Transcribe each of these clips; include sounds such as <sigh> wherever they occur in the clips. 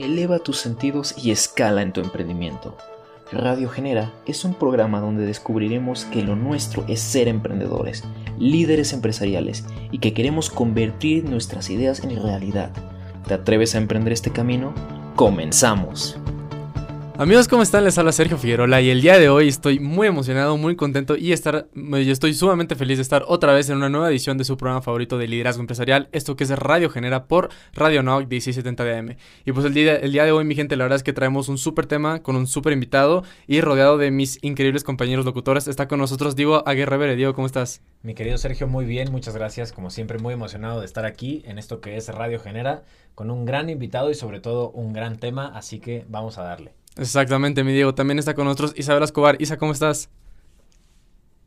Eleva tus sentidos y escala en tu emprendimiento. Radio Genera es un programa donde descubriremos que lo nuestro es ser emprendedores, líderes empresariales y que queremos convertir nuestras ideas en realidad. ¿Te atreves a emprender este camino? ¡Comenzamos! Amigos, ¿cómo están? Les habla Sergio Figueroa y el día de hoy estoy muy emocionado, muy contento y estar, yo estoy sumamente feliz de estar otra vez en una nueva edición de su programa favorito de liderazgo empresarial, esto que es Radio Genera por Radio Nog 1670 de AM. Y pues el día, el día de hoy, mi gente, la verdad es que traemos un súper tema con un súper invitado y rodeado de mis increíbles compañeros locutores. Está con nosotros Diego Aguirre Diego, ¿cómo estás? Mi querido Sergio, muy bien, muchas gracias. Como siempre, muy emocionado de estar aquí en esto que es Radio Genera con un gran invitado y sobre todo un gran tema, así que vamos a darle. Exactamente, mi Diego. También está con nosotros Isabel Escobar. Isa, ¿cómo estás?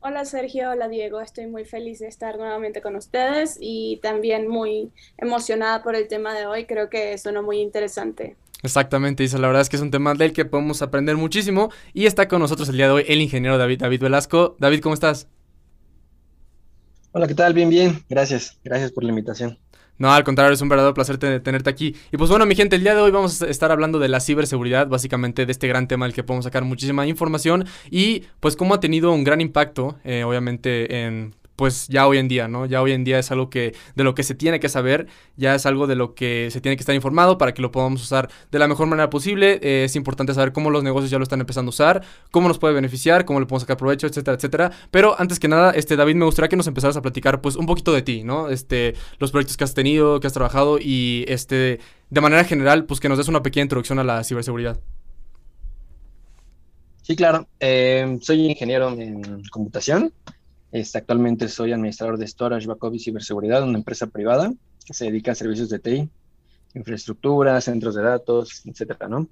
Hola Sergio, hola Diego, estoy muy feliz de estar nuevamente con ustedes y también muy emocionada por el tema de hoy, creo que es uno muy interesante. Exactamente, Isa, la verdad es que es un tema del que podemos aprender muchísimo y está con nosotros el día de hoy el ingeniero David, David Velasco. David, ¿cómo estás? Hola, ¿qué tal? Bien, bien, gracias, gracias por la invitación. No, al contrario, es un verdadero placer tenerte aquí. Y pues bueno, mi gente, el día de hoy vamos a estar hablando de la ciberseguridad, básicamente de este gran tema del que podemos sacar muchísima información y pues cómo ha tenido un gran impacto, eh, obviamente, en pues ya hoy en día, ¿no? Ya hoy en día es algo que de lo que se tiene que saber, ya es algo de lo que se tiene que estar informado para que lo podamos usar de la mejor manera posible. Eh, es importante saber cómo los negocios ya lo están empezando a usar, cómo nos puede beneficiar, cómo le podemos sacar provecho, etcétera, etcétera. Pero antes que nada, este David, me gustaría que nos empezaras a platicar pues un poquito de ti, ¿no? Este, los proyectos que has tenido, que has trabajado y este de manera general, pues que nos des una pequeña introducción a la ciberseguridad. Sí, claro. Eh, soy ingeniero en computación. Este, actualmente soy administrador de Storage, Backup y Ciberseguridad, una empresa privada que se dedica a servicios de TI, infraestructura, centros de datos, etcétera, ¿no?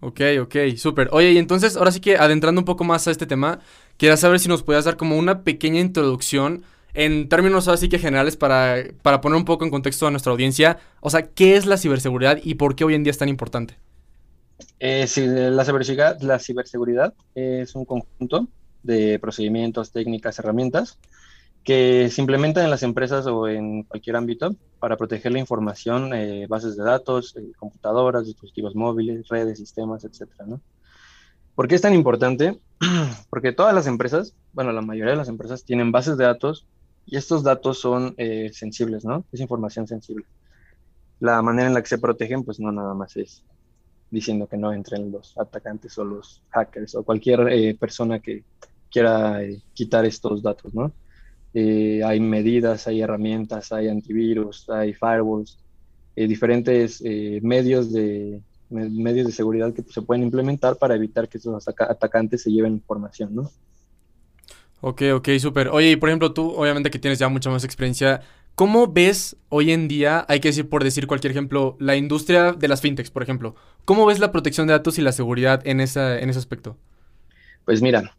Ok, ok, súper. Oye, y entonces, ahora sí que adentrando un poco más a este tema, quería saber si nos podías dar como una pequeña introducción en términos así que generales para, para poner un poco en contexto a nuestra audiencia. O sea, ¿qué es la ciberseguridad y por qué hoy en día es tan importante? Eh, la, ciberseguridad, la ciberseguridad es un conjunto de procedimientos, técnicas, herramientas que se implementan en las empresas o en cualquier ámbito para proteger la información, eh, bases de datos, eh, computadoras, dispositivos móviles, redes, sistemas, etcétera, ¿no? ¿Por qué es tan importante? <clears throat> Porque todas las empresas, bueno, la mayoría de las empresas tienen bases de datos y estos datos son eh, sensibles, ¿no? Es información sensible. La manera en la que se protegen, pues no nada más es diciendo que no entren los atacantes o los hackers o cualquier persona que quiera eh, quitar estos datos, ¿no? Eh, hay medidas, hay herramientas, hay antivirus, hay firewalls, eh, diferentes medios de medios de seguridad que se pueden implementar para evitar que esos atacantes se lleven información, ¿no? Ok, ok, súper. Oye, y por ejemplo, tú, obviamente que tienes ya mucha más experiencia, ¿cómo ves hoy en día, hay que decir por decir cualquier ejemplo, la industria de las fintechs, por ejemplo? ¿Cómo ves la protección de datos y la seguridad en, esa, en ese aspecto? Pues mira,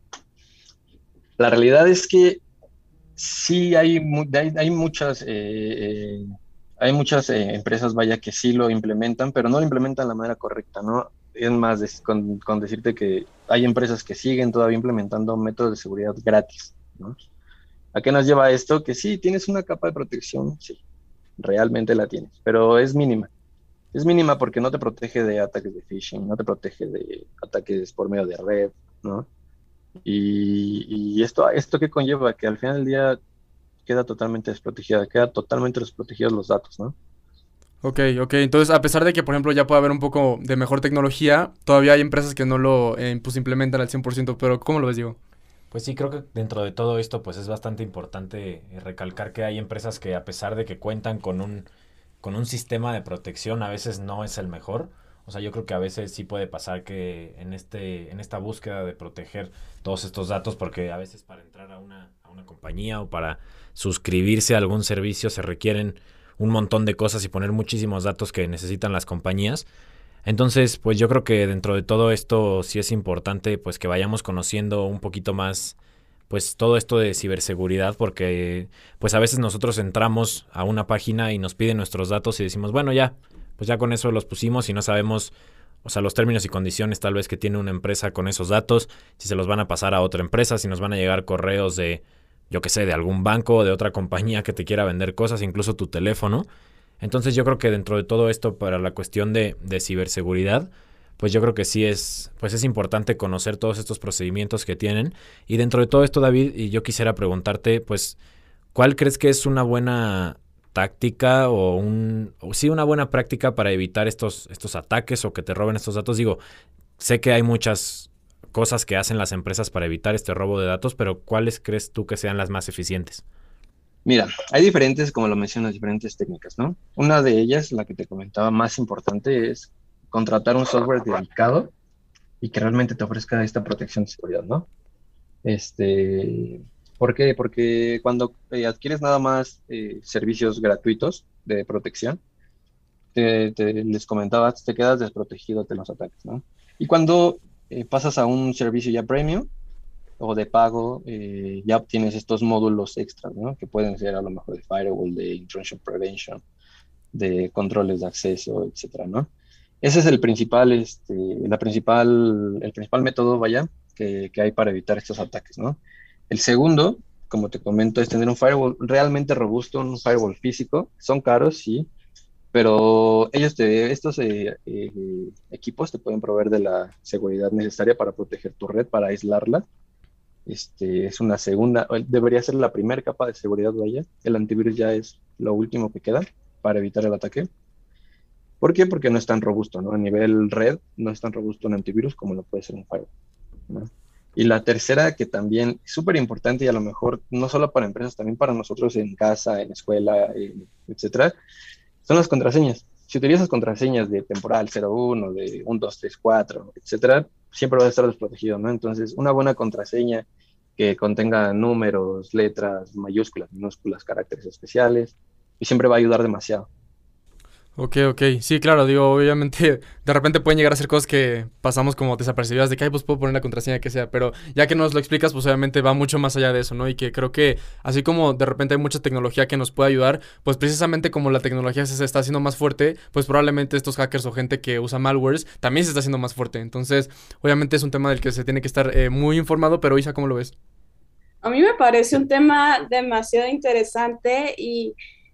la realidad es que sí hay, hay, muchas, eh, eh, hay muchas eh, empresas, vaya, que sí lo implementan, pero no lo implementan de la manera correcta, ¿no? Es más, con, decirte que hay empresas que siguen todavía implementando métodos de seguridad gratis, ¿no? ¿A qué nos lleva esto? Que sí, tienes una capa de protección, sí, realmente la tienes, pero es mínima. Es mínima porque no te protege de ataques de phishing, no te protege de ataques por medio de red, ¿no? Y, esto, esto que conlleva que al final del día queda totalmente desprotegida, queda totalmente desprotegidos los datos, ¿no? Ok, ok. Entonces, a pesar de que, por ejemplo, ya puede haber un poco de mejor tecnología, todavía hay empresas que no lo eh, pues, implementan al 100%, pero ¿cómo lo ves, Diego? Pues sí, creo que dentro de todo esto, pues es bastante importante eh, recalcar que hay empresas que a pesar de que cuentan con un, con un sistema de protección, a veces no es el mejor. O sea, yo creo que a veces sí puede pasar que en, este, en esta búsqueda de proteger todos estos datos, porque a veces para entrar a una, a una compañía o para suscribirse a algún servicio se requieren un montón de cosas y poner muchísimos datos que necesitan las compañías. Entonces, pues yo creo que dentro de todo esto sí es importante pues que vayamos conociendo un poquito más pues todo esto de ciberseguridad porque pues a veces nosotros entramos a una página y nos piden nuestros datos y decimos, bueno, ya, pues ya con eso los pusimos y no sabemos, o sea, los términos y condiciones tal vez que tiene una empresa con esos datos, si se los van a pasar a otra empresa, si nos van a llegar correos de, yo qué sé, de algún banco o de otra compañía que te quiera vender cosas, incluso tu teléfono. Entonces yo creo que dentro de todo esto, para la cuestión de, de ciberseguridad, pues yo creo que sí es, pues es importante conocer todos estos procedimientos que tienen. Y dentro de todo esto, David, y yo quisiera preguntarte, pues, ¿cuál crees que es una buena táctica o un sí una buena práctica para evitar estos estos ataques o que te roben estos datos? Digo, sé que hay muchas cosas que hacen las empresas para evitar este robo de datos, pero ¿cuáles crees tú que sean las más eficientes? Mira, hay diferentes, como lo mencionas, diferentes técnicas, ¿no? Una de ellas, la que te comentaba más importante, es contratar un software dedicado y que realmente te ofrezca esta protección de seguridad, ¿no? Este, ¿Por qué? Porque cuando eh, adquieres nada más eh, servicios gratuitos de protección, te, les comentaba, te quedas desprotegido de los ataques, ¿no? Y cuando eh, pasas a un servicio ya premium, o de pago, eh, ya obtienes estos módulos extras, ¿no? Que pueden ser a lo mejor de firewall, de intrusion prevention, de controles de acceso, etcétera, ¿no? Ese es el principal, este, la principal, el principal método, vaya, que, que, hay para evitar estos ataques, ¿no? El segundo, como te comento, es tener un firewall realmente robusto, un firewall físico. Son caros, sí, pero ellos te, estos eh, eh, equipos te pueden proveer de la seguridad necesaria para proteger tu red, para aislarla este, es una segunda, debería ser la primera capa de seguridad, vaya. El antivirus ya es lo último que queda para evitar el ataque. ¿Por qué? Porque no es tan robusto, ¿no? A nivel red no es tan robusto un antivirus como lo puede ser un firewall. Y la tercera, que también es súper importante y a lo mejor no solo para empresas, también para nosotros en casa, en escuela, etcétera, son las contraseñas. Si utilizas contraseñas de temporal 01, de 1, 2, 3, 4, etcétera, siempre vas a estar desprotegido, ¿no? Entonces, una buena contraseña que contenga números, letras, mayúsculas, minúsculas, caracteres especiales, y siempre va a ayudar demasiado. Ok, ok. Sí, claro, digo, obviamente <laughs> de repente pueden llegar a ser cosas que pasamos como desapercibidas de que, ay, pues puedo poner la contraseña que sea, pero ya que nos lo explicas, pues obviamente va mucho más allá de eso, ¿no? Y que creo que así como de repente hay mucha tecnología que nos puede ayudar, pues precisamente como la tecnología se está haciendo más fuerte, pues probablemente estos hackers o gente que usa malwares también se está haciendo más fuerte. Entonces, obviamente es un tema del que se tiene que estar eh, muy informado, pero Isa, ¿cómo lo ves? A mí me parece un tema demasiado interesante y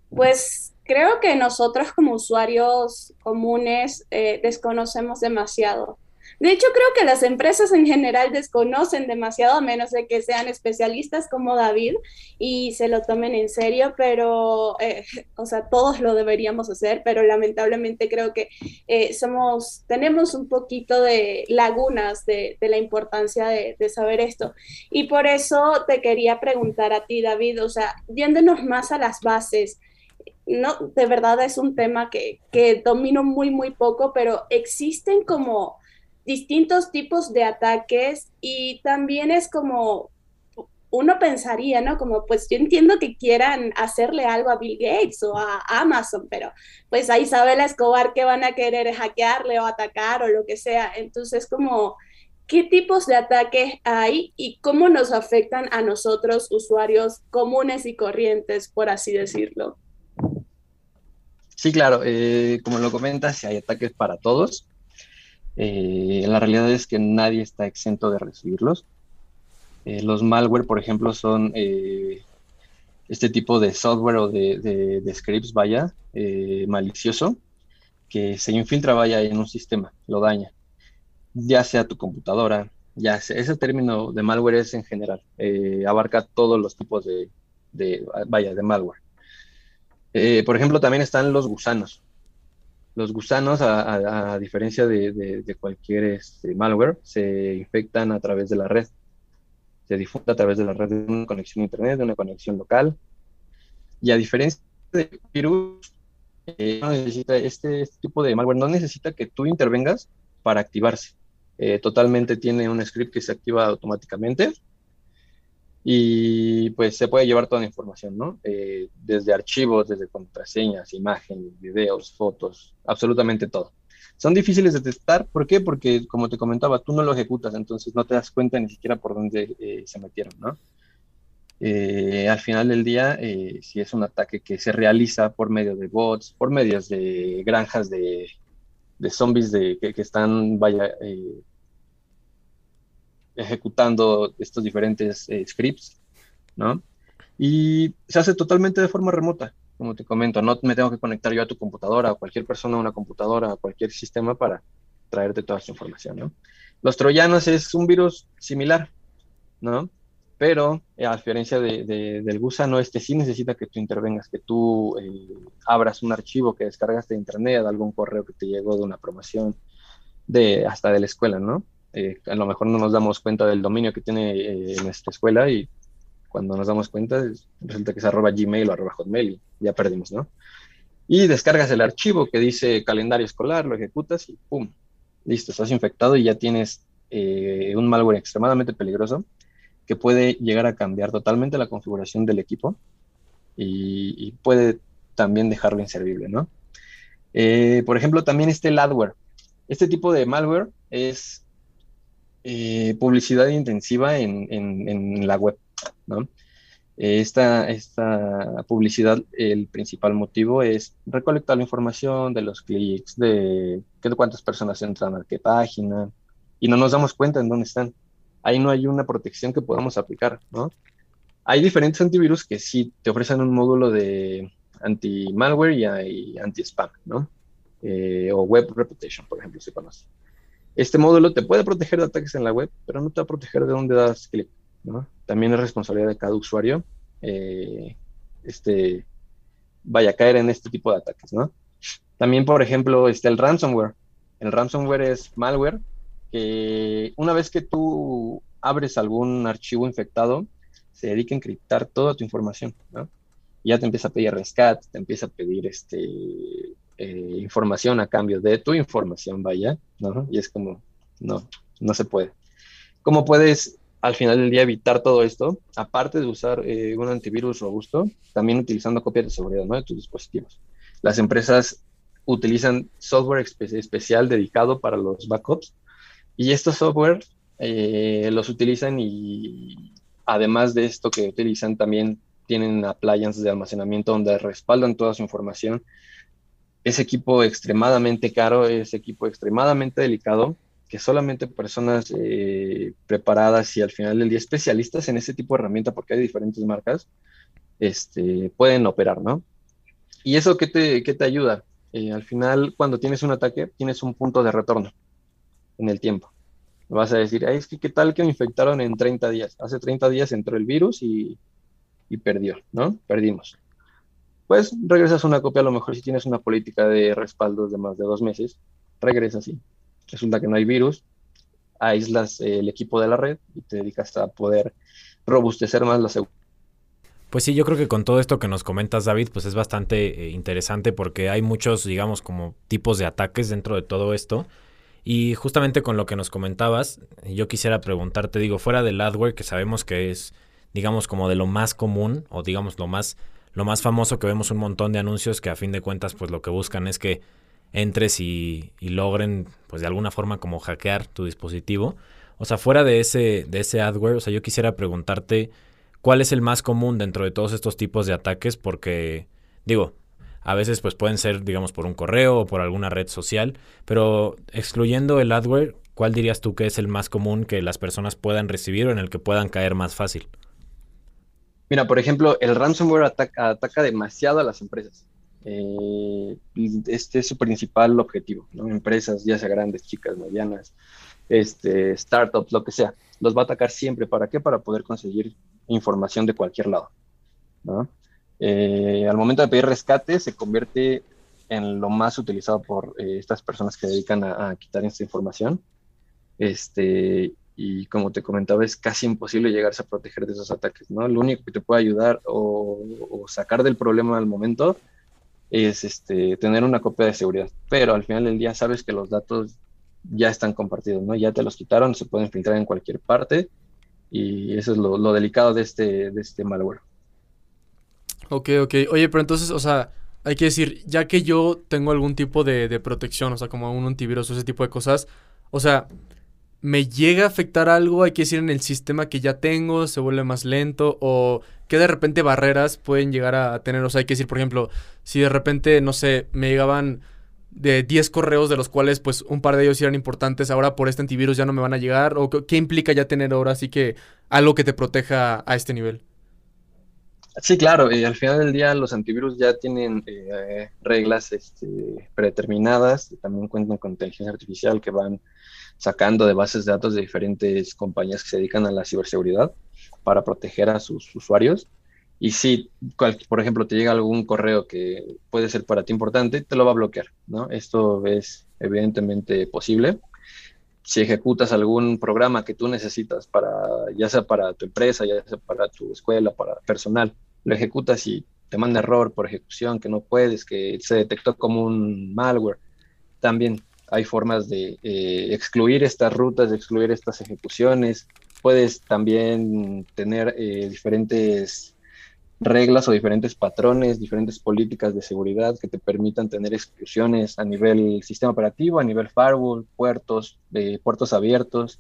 pues creo que nosotros como usuarios comunes eh, desconocemos demasiado. De hecho, creo que las empresas en general desconocen demasiado, a menos de que sean especialistas como David y se lo tomen en serio, pero, eh, o sea, todos lo deberíamos hacer, pero lamentablemente creo que eh, somos, tenemos un poquito de lagunas de, de la importancia de, de, saber esto. Y por eso te quería preguntar a ti, David, o sea, yéndonos más a las bases, no, de verdad es un tema que, que domino muy, muy poco, pero existen como distintos tipos de ataques y también es como uno pensaría, ¿no? Como pues yo entiendo que quieran hacerle algo a Bill Gates o a Amazon, pero pues ahí sabe la Escobar que van a querer hackearle o atacar o lo que sea. Entonces, como, ¿qué tipos de ataques hay y cómo nos afectan a nosotros, usuarios comunes y corrientes, por así decirlo? Sí, claro, eh, como lo comentas, hay ataques para todos. Eh, la realidad es que nadie está exento de recibirlos. Eh, los malware, por ejemplo, son eh, este tipo de software o de, scripts, vaya, malicioso, que se infiltra, vaya, en un sistema, lo daña, ya sea tu computadora, ya sea, ese término de malware es en general, abarca todos los tipos de, de, vaya, de malware. Eh, por ejemplo, también están los gusanos. Los gusanos, a, diferencia de, cualquier este, malware, se infectan a través de la red. Se difunde a través de la red de una conexión a internet, de una conexión local. Y a diferencia de virus, eh, este, este, tipo de malware no necesita que tú intervengas para activarse. Eh, totalmente tiene un script que se activa automáticamente y pues se puede llevar toda la información, ¿no? Eh, desde archivos, desde contraseñas, imágenes, videos, fotos, absolutamente todo. Son difíciles de testar, ¿por qué? Porque como te comentaba, tú no lo ejecutas, entonces no te das cuenta ni siquiera por dónde eh, se metieron, ¿no? Eh, al final del día, si es un ataque que se realiza por medio de bots, por medios de granjas de, de zombies de, que, que están, vaya, ejecutando estos diferentes eh, scripts, ¿no? Y se hace totalmente de forma remota. como te comento, no me tengo que conectar yo a tu computadora o cualquier persona a una computadora o cualquier sistema para traerte toda esta información, ¿no? Los troyanos es un virus similar, ¿no? Pero eh, a diferencia de, del gusano, este sí necesita que tú intervengas, que tú eh, abras un archivo que descargaste de internet, de algún correo que te llegó de una promoción, de, hasta de la escuela, ¿no? Eh, a lo mejor no nos damos cuenta del dominio que tiene nuestra escuela y cuando nos damos cuenta resulta que es arroba gmail o arroba hotmail y ya perdimos, ¿no? Y descargas el archivo que dice calendario escolar, lo ejecutas y ¡pum! Listo, estás infectado y ya tienes un malware extremadamente peligroso que puede llegar a cambiar totalmente la configuración del equipo y, puede también dejarlo inservible, ¿no? Eh, por ejemplo, también este adware. Este tipo de malware es eh, publicidad intensiva en, la web, ¿no? Esta, esta, publicidad, el principal motivo es recolectar la información de los clics, de, cuántas personas entran a qué página, y no nos damos cuenta en dónde están ahí no hay una protección que podamos aplicar, ¿no? Hay diferentes antivirus que sí te ofrecen un módulo de anti-malware y, anti-spam, ¿no? Eh, o web reputation, por ejemplo, si conoces. Este módulo te puede proteger de ataques en la web, pero no te va a proteger de dónde das clic, ¿no? También es responsabilidad de cada usuario, eh, este, vaya a caer en este tipo de ataques, ¿no? También, por ejemplo, está el ransomware. El ransomware es malware que una vez que tú abres algún archivo infectado, se dedica a encriptar toda tu información, ¿no? Ya te empieza a pedir rescate, te empieza a pedir este, eh, información a cambio de tu información, vaya, ¿no? Y es como, no, no se puede. ¿Cómo puedes al final del día evitar todo esto? Aparte de usar eh, un antivirus robusto, también utilizando copias de seguridad, ¿no? De tus dispositivos. Las empresas utilizan software especial dedicado para los backups y estos software eh, los utilizan y además de esto que utilizan también tienen appliances de almacenamiento donde respaldan toda su información. Es equipo extremadamente caro, es equipo extremadamente delicado, que solamente personas eh, preparadas y al final del día especialistas en ese tipo de herramienta, porque hay diferentes marcas, este, pueden operar, ¿no? ¿Y eso qué te, qué te ayuda? Eh, al final, cuando tienes un ataque, tienes un punto de retorno en el tiempo. vas a decir, es que qué tal que me infectaron en 30 días. Hace 30 días entró el virus y, perdió, ¿no? Perdimos. Pues regresas una copia, a lo mejor si tienes una política de respaldos de más de dos meses, regresas y resulta que no hay virus, aíslas el equipo de la red y te dedicas a poder robustecer más la seguridad. Pues sí, yo creo que con todo esto que nos comentas, David, pues es bastante eh, interesante porque hay muchos, digamos, como tipos de ataques dentro de todo esto. Y justamente con lo que nos comentabas, yo quisiera preguntarte, digo, fuera del adware, que sabemos que es, digamos, como de lo más común, o digamos, lo más, lo más famoso que vemos un montón de anuncios que a fin de cuentas, pues lo que buscan es que entres y, logren, pues de alguna forma, como hackear tu dispositivo. O sea, fuera de ese, de ese adware, o sea, yo quisiera preguntarte cuál es el más común dentro de todos estos tipos de ataques, porque, digo, a veces pues pueden ser, digamos, por un correo o por alguna red social, pero excluyendo el adware, ¿cuál dirías tú que es el más común que las personas puedan recibir o en el que puedan caer más fácil? Mira, por ejemplo, el ransomware ataca, demasiado a las empresas. Eh, este es su principal objetivo, ¿no? Empresas, ya sea grandes, chicas, medianas, este, startups, lo que sea. Los va a atacar siempre. ¿Para qué? Para poder conseguir información de cualquier lado. ¿no? Eh, al momento de pedir rescate se convierte en lo más utilizado por eh, estas personas que dedican a, quitar esta información. Este, y como te comentaba, es casi imposible llegarse a proteger de esos ataques, ¿no? Lo único que te puede ayudar o, sacar del problema al momento es este, tener una copia de seguridad. Pero al final del día sabes que los datos ya están compartidos, ¿no? Ya te los quitaron, se pueden filtrar en cualquier parte y eso es lo, delicado de este, de este malware. Ok, ok. Oye, pero entonces, o sea, hay que decir, ya que yo tengo algún tipo de, de protección, o sea, como un antivirus o ese tipo de cosas, o sea, me llega a afectar algo, hay que decir, en el sistema que ya tengo, se vuelve más lento, o que de repente barreras pueden llegar a tener, o sea, hay que decir, por ejemplo, si de repente, no sé, me llegaban de 10 correos de los cuales pues un par de ellos eran importantes, ahora por este antivirus ya no me van a llegar, o qué implica ya tener ahora así que algo que te proteja a este nivel. Sí, claro, y al final del día los antivirus ya tienen eh, reglas este, predeterminadas, también cuentan con inteligencia artificial que van sacando de bases de datos de diferentes compañías que se dedican a la ciberseguridad para proteger a sus usuarios. Y si, por ejemplo, te llega algún correo que puede ser para ti importante, te lo va a bloquear, ¿no? Esto es evidentemente posible. Si ejecutas algún programa que tú necesitas para, ya sea para tu empresa, ya sea para tu escuela, para personal, lo ejecutas y te manda error por ejecución, que no puedes, que se detectó como un malware, también hay formas de eh, excluir estas rutas, de excluir estas ejecuciones. Puedes también tener eh, diferentes reglas o diferentes patrones, diferentes políticas de seguridad que te permitan tener exclusiones a nivel sistema operativo, a nivel firewall, puertos, puertos abiertos,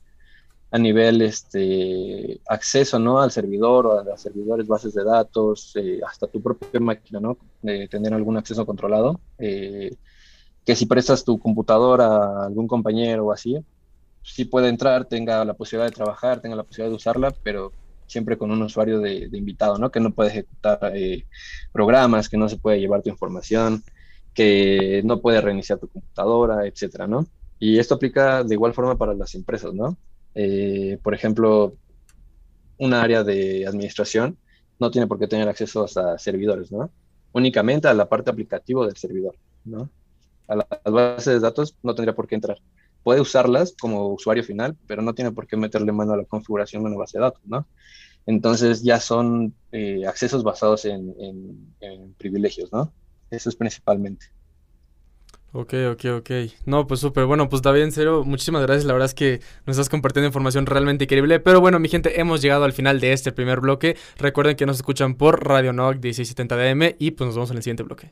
a nivel este, acceso ¿no? al servidor o a los servidores, bases de datos, eh, hasta tu propia máquina, ¿no? tener algún acceso controlado. Que si prestas tu computadora a algún compañero o así, sí puede entrar, tenga la posibilidad de trabajar, tenga la posibilidad de usarla, pero siempre con un usuario de, invitado, ¿no? Que no puede ejecutar eh, programas, que no se puede llevar tu información, que no puede reiniciar tu computadora, etcétera, ¿no? Y esto aplica de igual forma para las empresas, ¿no? Eh, por ejemplo, un área de administración no tiene por qué tener acceso a servidores, ¿no? Únicamente a la parte aplicativa del servidor, ¿no? A las bases de datos no tendría por qué entrar. Puede usarlas como usuario final, pero no tiene por qué meterle mano a la configuración de una base de datos, ¿no? Entonces ya son eh, accesos basados en, privilegios, ¿no? Eso es principalmente. Ok, ok, ok. No, pues súper. Bueno, pues David, en serio, muchísimas gracias. La verdad es que nos estás compartiendo información realmente increíble. Pero bueno, mi gente, hemos llegado al final de este primer bloque. Recuerden que nos escuchan por Radio NOC 1670 DM y pues nos vemos en el siguiente bloque.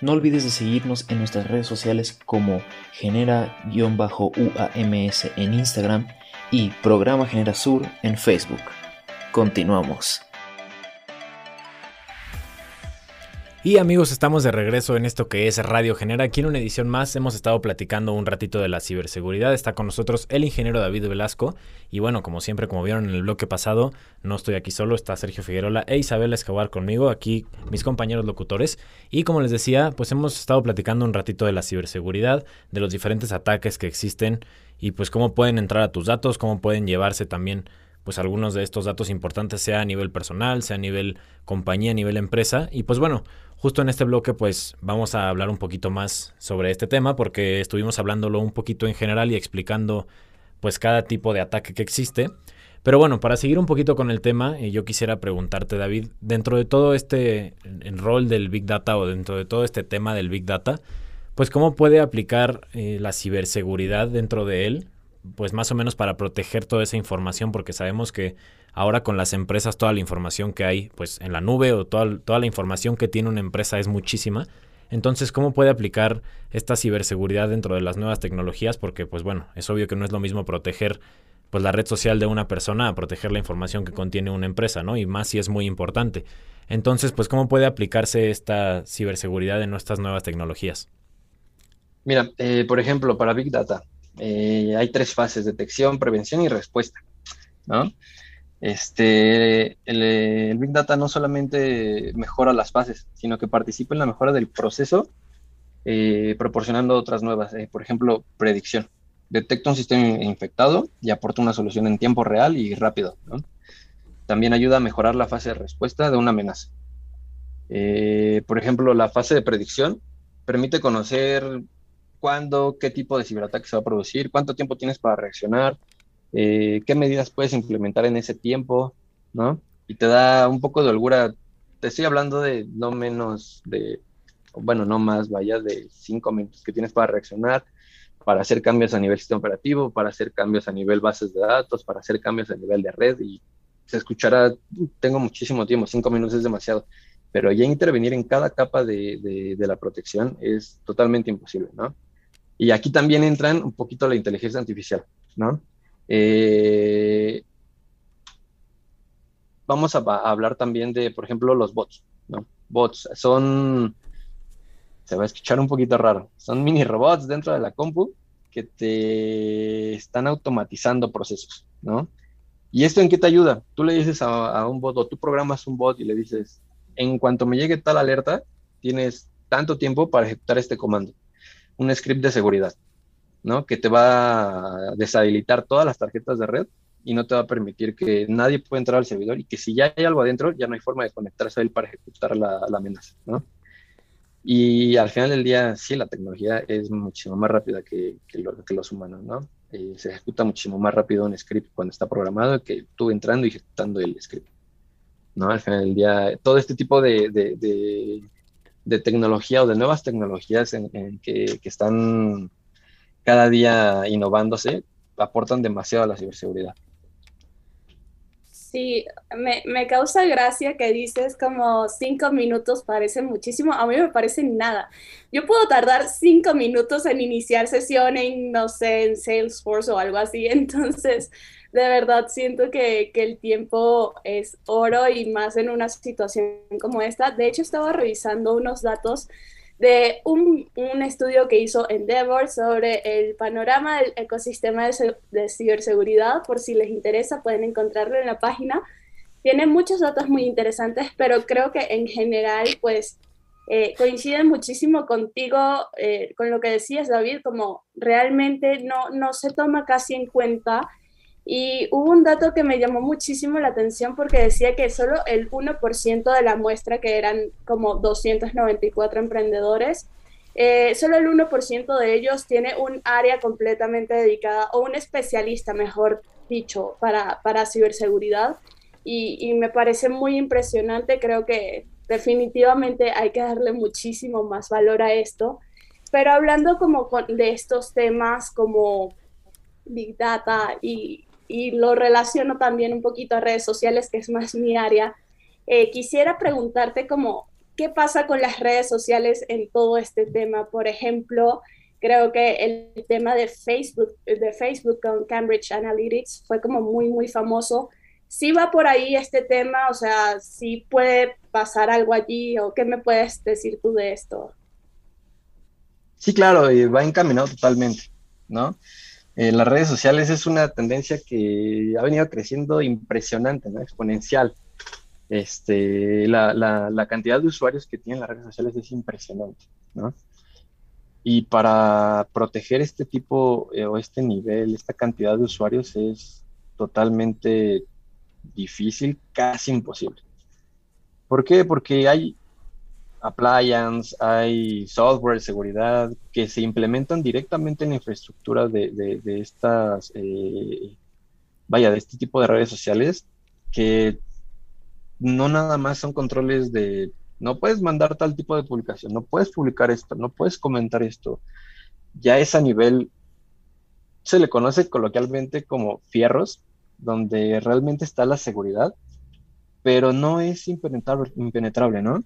no olvides de seguirnos en nuestras redes sociales como genera-uams en Instagram y Programa Genera Sur en Facebook. Continuamos. Y amigos, estamos de regreso en esto que es Radio Genera. Aquí en una edición más hemos estado platicando un ratito de la ciberseguridad. Está con nosotros el ingeniero David Velasco. Y bueno, como siempre, como vieron en el bloque pasado, no estoy aquí solo, está Sergio Figueroa e Isabel Escobar conmigo, aquí mis compañeros locutores. Y como les decía, pues hemos estado platicando un ratito de la ciberseguridad, de los diferentes ataques que existen y pues cómo pueden entrar a tus datos, cómo pueden llevarse también pues algunos de estos datos importantes, sea a nivel personal, sea a nivel compañía, a nivel empresa. Y pues bueno, justo en este bloque pues vamos a hablar un poquito más sobre este tema porque estuvimos hablándolo un poquito en general y explicando pues cada tipo de ataque que existe. Pero bueno, para seguir un poquito con el tema, eh, yo quisiera preguntarte, David, dentro de todo este rol del Big Data o dentro de todo este tema del Big Data, pues cómo puede aplicar eh, la ciberseguridad dentro de él, pues más o menos para proteger toda esa información, porque sabemos que ahora con las empresas toda la información que hay pues en la nube o toda, toda la información que tiene una empresa es muchísima. Entonces, ¿cómo puede aplicar esta ciberseguridad dentro de las nuevas tecnologías? Porque, pues bueno, es obvio que no es lo mismo proteger pues la red social de una persona a proteger la información que contiene una empresa, ¿no? Y más si es muy importante. Entonces, pues, ¿cómo puede aplicarse esta ciberseguridad en nuestras nuevas tecnologías? Mira, eh, por ejemplo, para Big Data, eh, hay tres fases, detección, prevención y respuesta. Este, el, Big Data no solamente mejora las fases, sino que participa en la mejora del proceso, eh, proporcionando otras nuevas, eh, por ejemplo, predicción. Detecta un sistema infectado y aporta una solución en tiempo real y rápido. También ayuda a mejorar la fase de respuesta de una amenaza. por ejemplo, la fase de predicción permite conocer cuándo, qué tipo de ciberataque se va a producir, cuánto tiempo tienes para reaccionar, eh, qué medidas puedes implementar en ese tiempo, ¿no? Y te da un poco de holgura. Te estoy hablando de no menos de, bueno, no más, vaya, de cinco minutos que tienes para reaccionar, para hacer cambios a nivel sistema operativo, para hacer cambios a nivel bases de datos, para hacer cambios a nivel de red y se escuchará, tengo muchísimo tiempo, cinco minutos es demasiado, pero ya intervenir en cada capa de, de, la protección es totalmente imposible, ¿no? Y aquí también entran un poquito la inteligencia artificial, ¿no? Eh, vamos a, a, hablar también de, por ejemplo, los bots, ¿no? Bots son se va a escuchar un poquito raro. Son mini robots dentro de la compu que te están automatizando procesos, ¿no? ¿Y esto en qué te ayuda? Tú le dices a, un bot o tú programas un bot y le dices, en cuanto me llegue tal alerta, tienes tanto tiempo para ejecutar este comando. Un script de seguridad, ¿no? Que te va a deshabilitar todas las tarjetas de red y no te va a permitir que nadie pueda entrar al servidor y que si ya hay algo adentro, ya no hay forma de conectarse a él para ejecutar la, la amenaza, ¿no? Y al final del día, sí, la tecnología es muchísimo más rápida que, que, los humanos, ¿no? Eh, se ejecuta muchísimo más rápido un script cuando está programado que tú entrando y ejecutando el script, ¿no? Al final del día, todo este tipo de, de, tecnología o de nuevas tecnologías en, que, que están cada día innovándose aportan demasiado a la ciberseguridad. Sí, me, me, causa gracia que dices como cinco minutos parece muchísimo. A mí me parece nada. Yo puedo tardar cinco minutos en iniciar sesión en, no sé, en Salesforce o algo así. <laughs> Entonces, de verdad siento que, que el tiempo es oro y más en una situación como esta. De hecho, estaba revisando unos datos de un, un, estudio que hizo Endeavor sobre el panorama del ecosistema de, de, ciberseguridad. Por si les interesa, pueden encontrarlo en la página. Tiene muchos datos muy interesantes, pero creo que en general, pues, eh, coinciden muchísimo contigo, eh, con lo que decías, David, como realmente no, no se toma casi en cuenta y hubo un dato que me llamó muchísimo la atención porque decía que solo el 1% de la muestra, que eran como 294 emprendedores, eh, solo el 1% de ellos tiene un área completamente dedicada o un especialista, mejor dicho, para, para ciberseguridad. Y, y, me parece muy impresionante, creo que definitivamente hay que darle muchísimo más valor a esto. Pero hablando como de estos temas como Big Data y, y lo relaciono también un poquito a redes sociales, que es más mi área. Eh, quisiera preguntarte como, ¿qué pasa con las redes sociales en todo este tema? Por ejemplo, creo que el tema de Facebook, de Facebook con Cambridge Analytics fue como muy, muy famoso. ¿Sí va por ahí este tema? O sea, ¿sí puede pasar algo allí? ¿O qué me puedes decir tú de esto? Sí, claro, va encaminado totalmente, ¿no? En las redes sociales es una tendencia que ha venido creciendo impresionante, ¿no? exponencial. Este, la, la, cantidad de usuarios que tienen las redes sociales es impresionante, ¿no? Y para proteger este tipo eh, o este nivel, esta cantidad de usuarios es totalmente difícil, casi imposible. ¿Por qué? Porque hay appliance, hay software de seguridad que se implementan directamente en la infraestructura de, estas, eh, vaya, de este tipo de redes sociales que no nada más son controles de, no puedes mandar tal tipo de publicación, no puedes publicar esto, no puedes comentar esto. Ya es a nivel, se le conoce coloquialmente como fierros, donde realmente está la seguridad, pero no es impenetrable, impenetrable ¿no?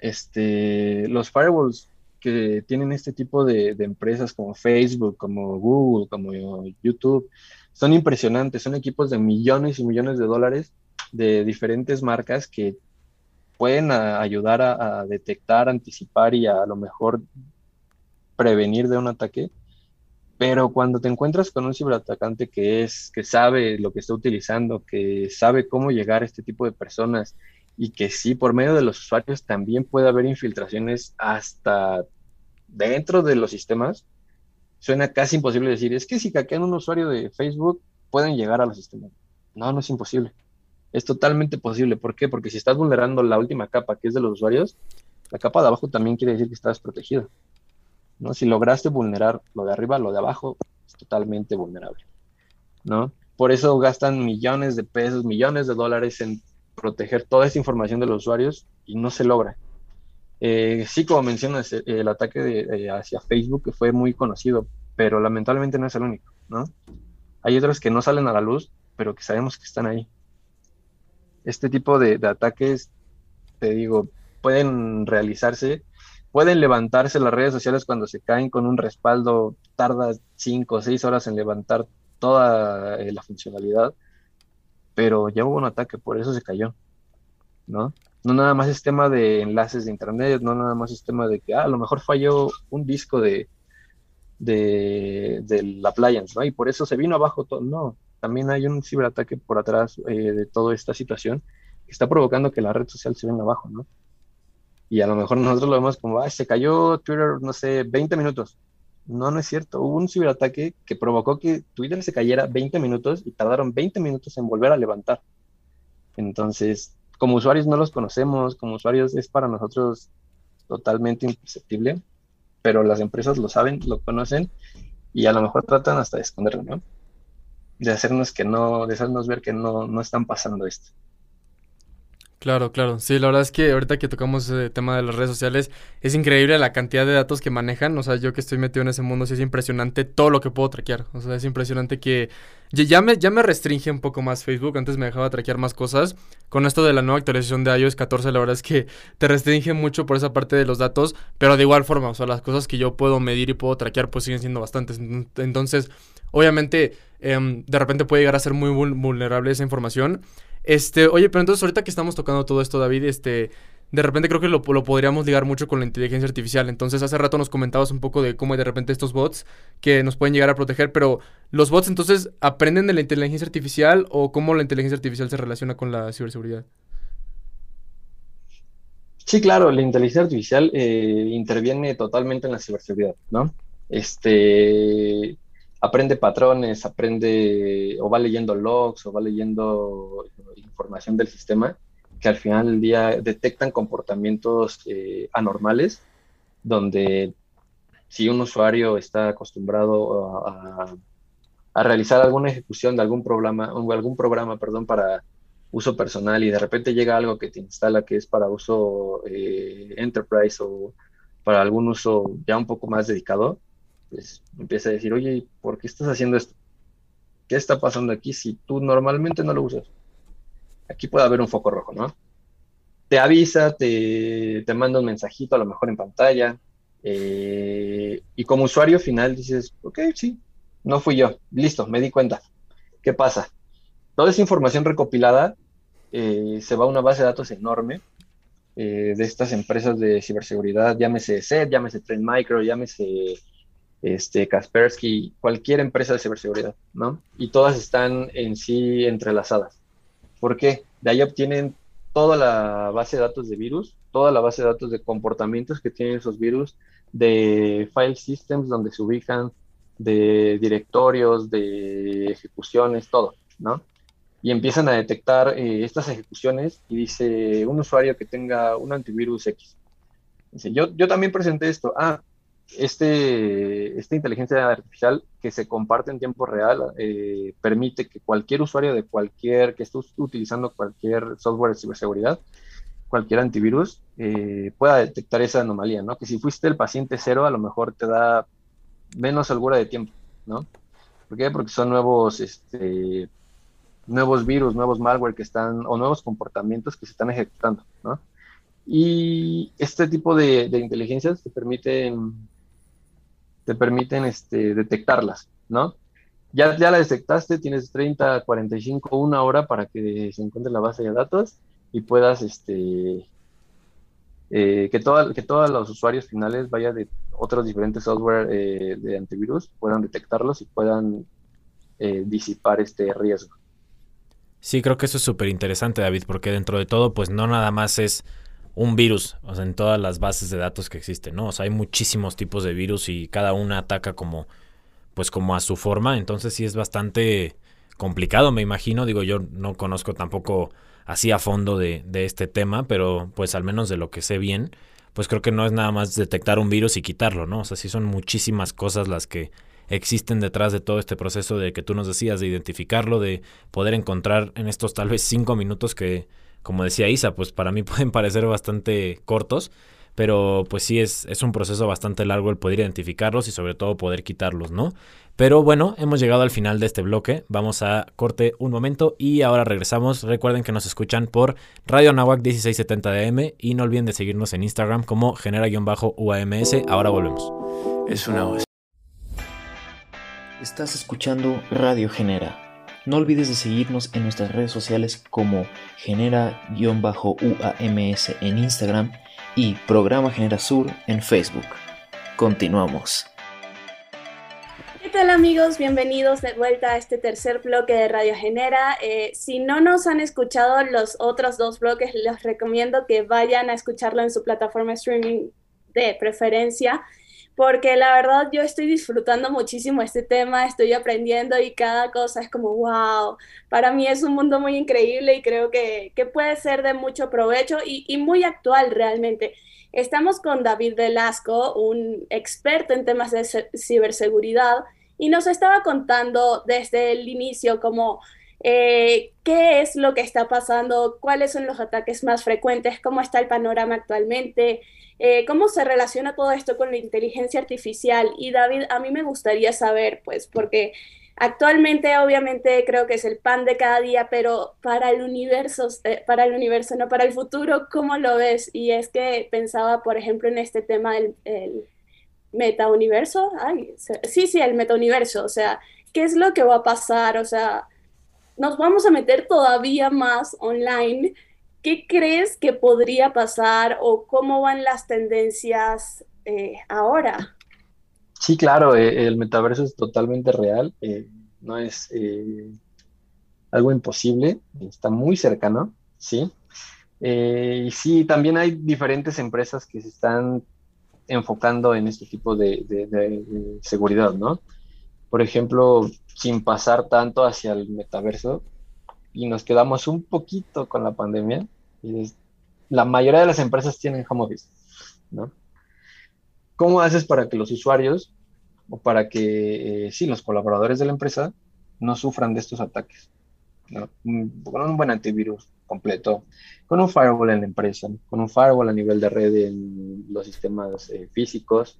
Este, los firewalls que tienen este tipo de, empresas como Facebook, como Google, como YouTube, son impresionantes, son equipos de millones y millones de dólares de diferentes marcas que pueden ayudar a, detectar, anticipar y a, lo mejor prevenir de un ataque. Pero cuando te encuentras con un ciberatacante que es, que sabe lo que está utilizando, que sabe cómo llegar a este tipo de personas y que sí, por medio de los usuarios también puede haber infiltraciones hasta dentro de los sistemas, suena casi imposible decir, es que si hackean un usuario de Facebook, pueden llegar a los sistemas. No, no es imposible. Es totalmente posible. ¿Por qué? Porque si estás vulnerando la última capa, que es de los usuarios, la capa de abajo también quiere decir que estás protegido. ¿no? Si lograste vulnerar lo de arriba, lo de abajo es totalmente vulnerable. ¿no? Por eso gastan millones de pesos, millones de dólares en proteger toda esa información de los usuarios y no se logra. Eh, sí, como mencionas, eh, el ataque de, hacia Facebook fue muy conocido, pero lamentablemente no es el único, ¿no? Hay otros que no salen a la luz, pero que sabemos que están ahí. Este tipo de, ataques, te digo, pueden realizarse, pueden levantarse las redes sociales cuando se caen con un respaldo, tarda cinco o seis horas en levantar toda eh, la funcionalidad, pero ya hubo un ataque, por eso se cayó, ¿no? No nada más es tema de enlaces de internet, no nada más es tema de que ah, a lo mejor falló un disco de, de, del appliance, ¿no? Y por eso se vino abajo todo. No, también hay un ciberataque por atrás eh, de toda esta situación que está provocando que la red social se venga abajo, ¿no? Y a lo mejor nosotros lo vemos como, ay, se cayó Twitter, no sé, 20 minutos. No, no es cierto. Hubo un ciberataque que provocó que Twitter se cayera 20 minutos y tardaron 20 minutos en volver a levantar. Entonces, como usuarios no los conocemos, como usuarios es para nosotros totalmente imperceptible, pero las empresas lo saben, lo conocen y a lo mejor tratan hasta de esconderlo, ¿no? De hacernos que no, de hacernos ver que no, no están pasando esto. Claro, claro. Sí, la verdad es que ahorita que tocamos el tema de las redes sociales, es increíble la cantidad de datos que manejan. O sea, yo que estoy metido en ese mundo, sí es impresionante todo lo que puedo traquear. O sea, es impresionante que ya me, ya me restringe un poco más Facebook. Antes me dejaba traquear más cosas. Con esto de la nueva actualización de iOS 14, la verdad es que te restringe mucho por esa parte de los datos. Pero de igual forma, o sea, las cosas que yo puedo medir y puedo traquear, pues siguen siendo bastantes. Entonces, obviamente, em, de repente puede llegar a ser muy vulnerable esa información. Este, oye, pero entonces ahorita que estamos tocando todo esto, David, este, de repente creo que lo, podríamos ligar mucho con la inteligencia artificial. Entonces, hace rato nos comentabas un poco de cómo de repente estos bots que nos pueden llegar a proteger, pero ¿los bots entonces aprenden de la inteligencia artificial o cómo la inteligencia artificial se relaciona con la ciberseguridad? Sí, claro, la inteligencia artificial eh, interviene totalmente en la ciberseguridad, ¿no? Este, aprende patrones, aprende o va leyendo logs o va leyendo información del sistema que al final del día detectan comportamientos eh, anormales donde si un usuario está acostumbrado a, realizar alguna ejecución de algún programa, o algún programa perdón, para uso personal y de repente llega algo que te instala que es para uso eh, enterprise o para algún uso ya un poco más dedicado, pues empieza a decir, oye, ¿por qué estás haciendo esto? ¿Qué está pasando aquí si tú normalmente no lo usas? Aquí puede haber un foco rojo, ¿no? Te avisa, te, te manda un mensajito a lo mejor en pantalla, eh, y como usuario final dices, ok, sí, no fui yo, listo, me di cuenta. ¿Qué pasa? Toda esa información recopilada eh, se va a una base de datos enorme eh, de estas empresas de ciberseguridad, llámese SET, llámese Trend Micro, llámese este, Kaspersky, cualquier empresa de ciberseguridad, ¿no? Y todas están en sí entrelazadas. ¿Por qué? De ahí obtienen toda la base de datos de virus, toda la base de datos de comportamientos que tienen esos virus, de file systems donde se ubican, de directorios, de ejecuciones, todo, ¿no? Y empiezan a detectar eh, estas ejecuciones y dice un usuario que tenga un antivirus X. Dice, yo, yo también presenté esto. Ah, este, esta inteligencia artificial que se comparte en tiempo real eh, permite que cualquier usuario de cualquier, que esté utilizando cualquier software de ciberseguridad, cualquier antivirus, eh, pueda detectar esa anomalía, ¿no? Que si fuiste el paciente cero, a lo mejor te da menos holgura de tiempo, ¿no? ¿Por qué? Porque son nuevos, este, nuevos virus, nuevos malware que están, o nuevos comportamientos que se están ejecutando, ¿no? Y este tipo de, de inteligencias te permiten te permiten este, detectarlas, ¿no? Ya, la detectaste, tienes 30, 45, una hora para que se encuentre la base de datos y puedas, este, eh, que todos los usuarios finales, vaya de otros diferentes software eh, de antivirus, puedan detectarlos y puedan eh, disipar este riesgo. Sí, creo que eso es súper interesante, David, porque dentro de todo, pues no nada más es un virus, o sea, en todas las bases de datos que existen, ¿no? O sea, hay muchísimos tipos de virus y cada una ataca como, pues como a su forma, entonces sí es bastante complicado, me imagino, digo, yo no conozco tampoco así a fondo de, de este tema, pero pues al menos de lo que sé bien, pues creo que no es nada más detectar un virus y quitarlo, ¿no? O sea, sí son muchísimas cosas las que existen detrás de todo este proceso de que tú nos decías, de identificarlo, de poder encontrar en estos tal vez cinco minutos que como decía Isa, pues para mí <laughs> pueden parecer bastante cortos, pero pues sí es, es un proceso bastante largo el poder identificarlos y sobre todo poder quitarlos, ¿no? Pero bueno, hemos llegado al final de este bloque. Vamos a corte un momento y ahora regresamos. Recuerden que nos escuchan por Radio Nahuac 1670 DM y no olviden de seguirnos en Instagram como genera-uams. Ahora volvemos. Es una voz. Estás escuchando Radio Genera. No olvides de seguirnos en nuestras redes sociales como genera-uams en Instagram y Programa Genera Sur en Facebook. Continuamos. ¿Qué tal amigos? Bienvenidos de vuelta a este tercer bloque de Radio Genera. Eh, si no nos han escuchado los otros dos bloques, les recomiendo que vayan a escucharlo en su plataforma streaming de preferencia porque la verdad yo estoy disfrutando muchísimo este tema, estoy aprendiendo y cada cosa es como, wow, para mí es un mundo muy increíble y creo que, que puede ser de mucho provecho y, y, muy actual realmente. Estamos con David Velasco, un experto en temas de ciberseguridad, y nos estaba contando desde el inicio como eh, qué es lo que está pasando, cuáles son los ataques más frecuentes, cómo está el panorama actualmente, eh, ¿Cómo se relaciona todo esto con la inteligencia artificial? Y David, a mí me gustaría saber, pues, porque actualmente obviamente creo que es el pan de cada día, pero para el universo, eh, para el universo, no para el futuro, ¿cómo lo ves? Y es que pensaba, por ejemplo, en este tema del el metauniverso. Ay, sí, sí, el metauniverso. O sea, ¿qué es lo que va a pasar? O sea, nos vamos a meter todavía más online ¿Qué crees que podría pasar o cómo van las tendencias eh, ahora? Sí, claro, eh, el metaverso es totalmente real, eh, no es algo imposible, está muy cercano, ¿sí? y sí, también hay diferentes empresas que se están enfocando en este tipo de, de seguridad, ¿no? Por ejemplo, sin pasar tanto hacia el metaverso, y nos quedamos un poquito con la pandemia. Y la mayoría de las empresas tienen home office, ¿no? ¿Cómo haces para que los usuarios o para que, eh, sí, los colaboradores de la empresa no sufran de estos ataques? ¿no? Con un buen antivirus completo, con un firewall en la empresa, con un firewall a nivel de red en los sistemas eh, físicos,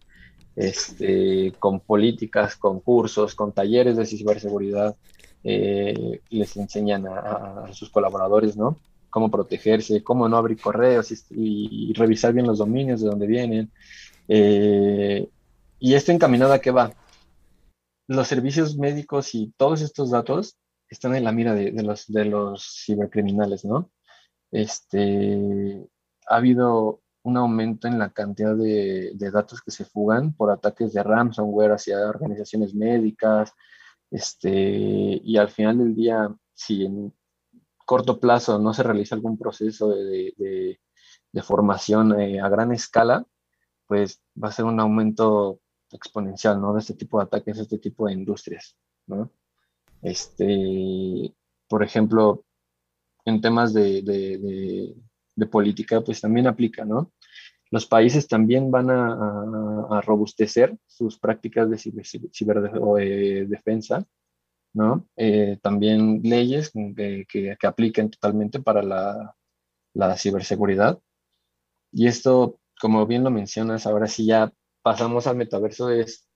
este, con políticas, con cursos, con talleres de ciberseguridad, eh, les enseñan a, sus colaboradores, ¿no? Cómo protegerse, cómo no abrir correos y, revisar bien los dominios de donde vienen. Eh, y esto encaminado a qué va. Los servicios médicos y todos estos datos están en la mira de, los, de los cibercriminales, ¿no? Este, ha habido un aumento en la cantidad de, datos que se fugan por ataques de ransomware hacia organizaciones médicas, este, y al final del día, si en corto plazo no se realiza algún proceso de, formación eh, a gran escala, pues va a ser un aumento exponencial, ¿no? De este tipo de ataques, de este tipo de industrias, ¿no? Este, por ejemplo, en temas de, de, política, pues también aplica, ¿no? Los países también van a, robustecer sus prácticas de ciberdefensa, ¿no? Eh, también leyes que, que, apliquen totalmente para la, la, ciberseguridad. Y esto, como bien lo mencionas, ahora sí ya pasamos al metaverso, es,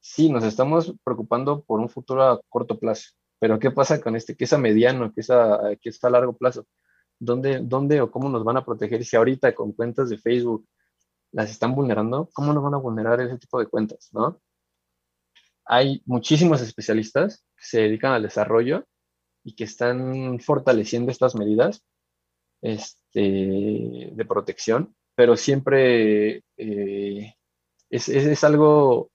sí, nos estamos preocupando por un futuro a corto plazo, pero ¿qué pasa con este? ¿Qué es a mediano? ¿Qué es a, qué es a largo plazo? ¿Dónde, ¿Dónde o cómo nos van a proteger si ahorita con cuentas de Facebook las están vulnerando? ¿Cómo nos van a vulnerar ese tipo de cuentas? ¿no? Hay muchísimos especialistas que se dedican al desarrollo y que están fortaleciendo estas medidas este, de protección, pero siempre eh, es, es, es, algo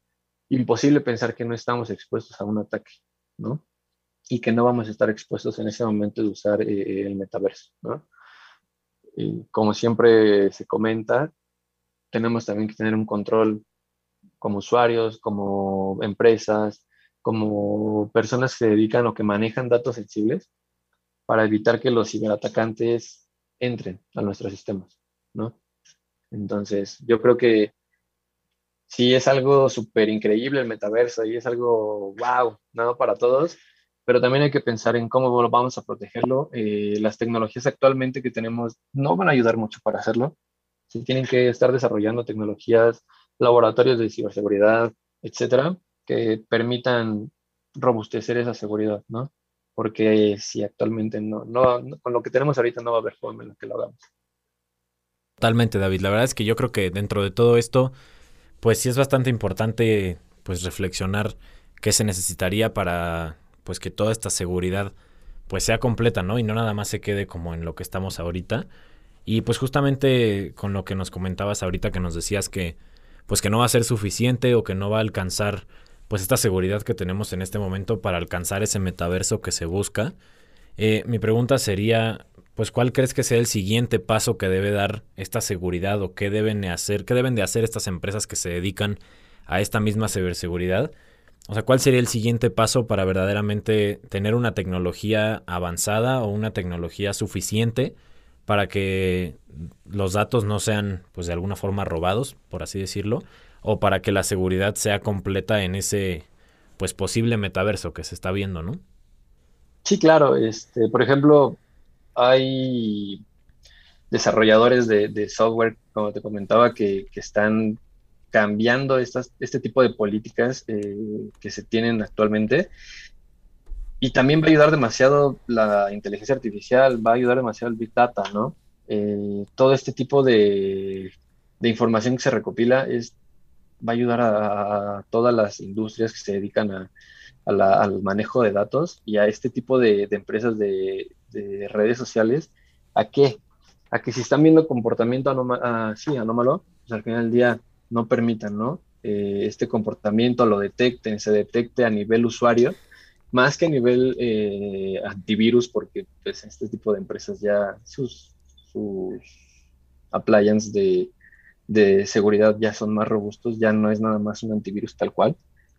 imposible pensar que no estamos expuestos a un ataque, ¿no? Y que no vamos a estar expuestos en ese momento de usar eh, el metaverso. ¿no? Y como siempre se comenta, tenemos también que tener un control como usuarios, como empresas, como personas que se dedican o que manejan datos sensibles para evitar que los ciberatacantes entren a nuestros sistemas, ¿no? Entonces, yo creo que sí es algo súper increíble el metaverso y es algo wow, ¿no? Para todos, pero también hay que pensar en cómo vamos a protegerlo. Eh, las tecnologías actualmente que tenemos no van a ayudar mucho para hacerlo. Se tienen que estar desarrollando tecnologías, laboratorios de ciberseguridad, etcétera, que permitan robustecer esa seguridad, ¿no? Porque si actualmente no, no, con lo que tenemos ahorita no va a haber forma en la que lo hagamos. Totalmente, David. La verdad es que yo creo que dentro de todo esto, pues sí es bastante importante pues reflexionar qué se necesitaría para pues que toda esta seguridad pues sea completa, ¿no? Y no nada más se quede como en lo que estamos ahorita. Y pues justamente con lo que nos comentabas ahorita que nos decías que pues que no va a ser suficiente o que no va a alcanzar pues esta seguridad que tenemos en este momento para alcanzar ese metaverso que se busca. Eh, mi pregunta sería, pues, ¿cuál crees que sea el siguiente paso que debe dar esta seguridad o qué deben de hacer, qué deben de hacer estas empresas que se dedican a esta misma ciberseguridad? O sea, ¿cuál sería el siguiente paso para verdaderamente tener una tecnología avanzada o una tecnología suficiente para que los datos no sean, pues, de alguna forma robados, por así decirlo, o para que la seguridad sea completa en ese, pues, posible metaverso que se está viendo, ¿no? Sí, claro. Este, por ejemplo, hay desarrolladores de, software, como te comentaba, que, que están cambiando estas, este tipo de políticas eh, que se tienen actualmente. Y también va a ayudar demasiado la inteligencia artificial, va a ayudar demasiado el Big Data, ¿no? Eh, todo este tipo de, de, información que se recopila es, va a ayudar a, todas las industrias que se dedican a, al manejo de datos y a este tipo de, de empresas de, de, redes sociales. ¿A qué? A que si están viendo comportamiento anómalo, sí, anómalo, pues al final del día no permitan, ¿no? Eh, este comportamiento lo detecten, se detecte a nivel usuario, más que a nivel eh, antivirus, porque pues, este tipo de empresas ya sus, sus appliances de, de seguridad ya son más robustos, ya no es nada más un antivirus tal cual,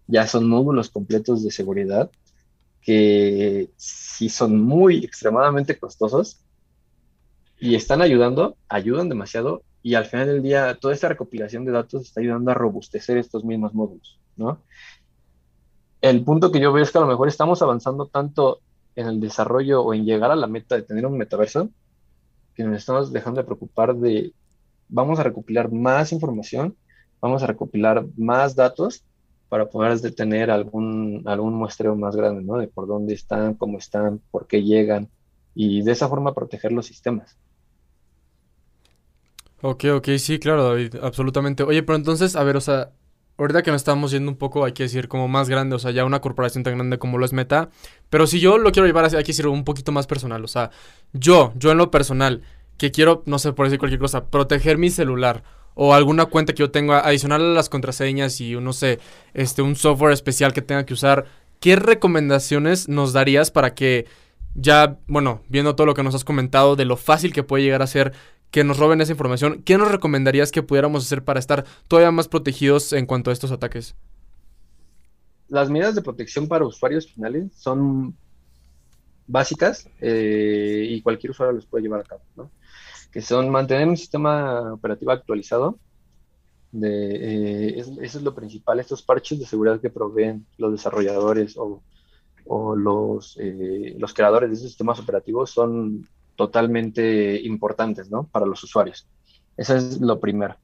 ya son módulos completos de seguridad que sí son muy extremadamente costosos y están ayudando, ayudan demasiado y al final del día toda esta recopilación de datos está ayudando a robustecer estos mismos módulos, ¿no? El punto que yo veo es que a lo mejor estamos avanzando tanto en el desarrollo o en llegar a la meta de tener un metaverso que nos estamos dejando de preocupar de vamos a recopilar más información, vamos a recopilar más datos para poder tener algún, algún muestreo más grande, ¿no? De por dónde están, cómo están, por qué llegan y de esa forma proteger los sistemas. Ok, ok, sí, claro, David, absolutamente. Oye, pero entonces, a ver, o sea, ahorita que nos estamos yendo un poco, hay que decir, como más grande, o sea, ya una corporación tan grande como lo es Meta, pero si yo lo quiero llevar hay que decir un poquito más personal, o sea, yo, yo en lo personal, que quiero, no sé, por decir cualquier cosa, proteger mi celular o alguna cuenta que yo tenga adicional a las contraseñas y, no sé, este, un software especial que tenga que usar, ¿qué recomendaciones nos darías para que ya, bueno, viendo todo lo que nos has comentado de lo fácil que puede llegar a ser que nos roben esa información, ¿qué nos recomendarías que pudiéramos hacer para estar todavía más protegidos en cuanto a estos ataques? Las medidas de protección para usuarios finales son básicas eh, y cualquier usuario los puede llevar a cabo, ¿no? Que son mantener un sistema operativo actualizado, eh, eso es lo principal, estos parches de seguridad que proveen los desarrolladores o, los, eh, los creadores de esos sistemas operativos son totalmente importantes ¿no? para los usuarios. Eso es lo primero,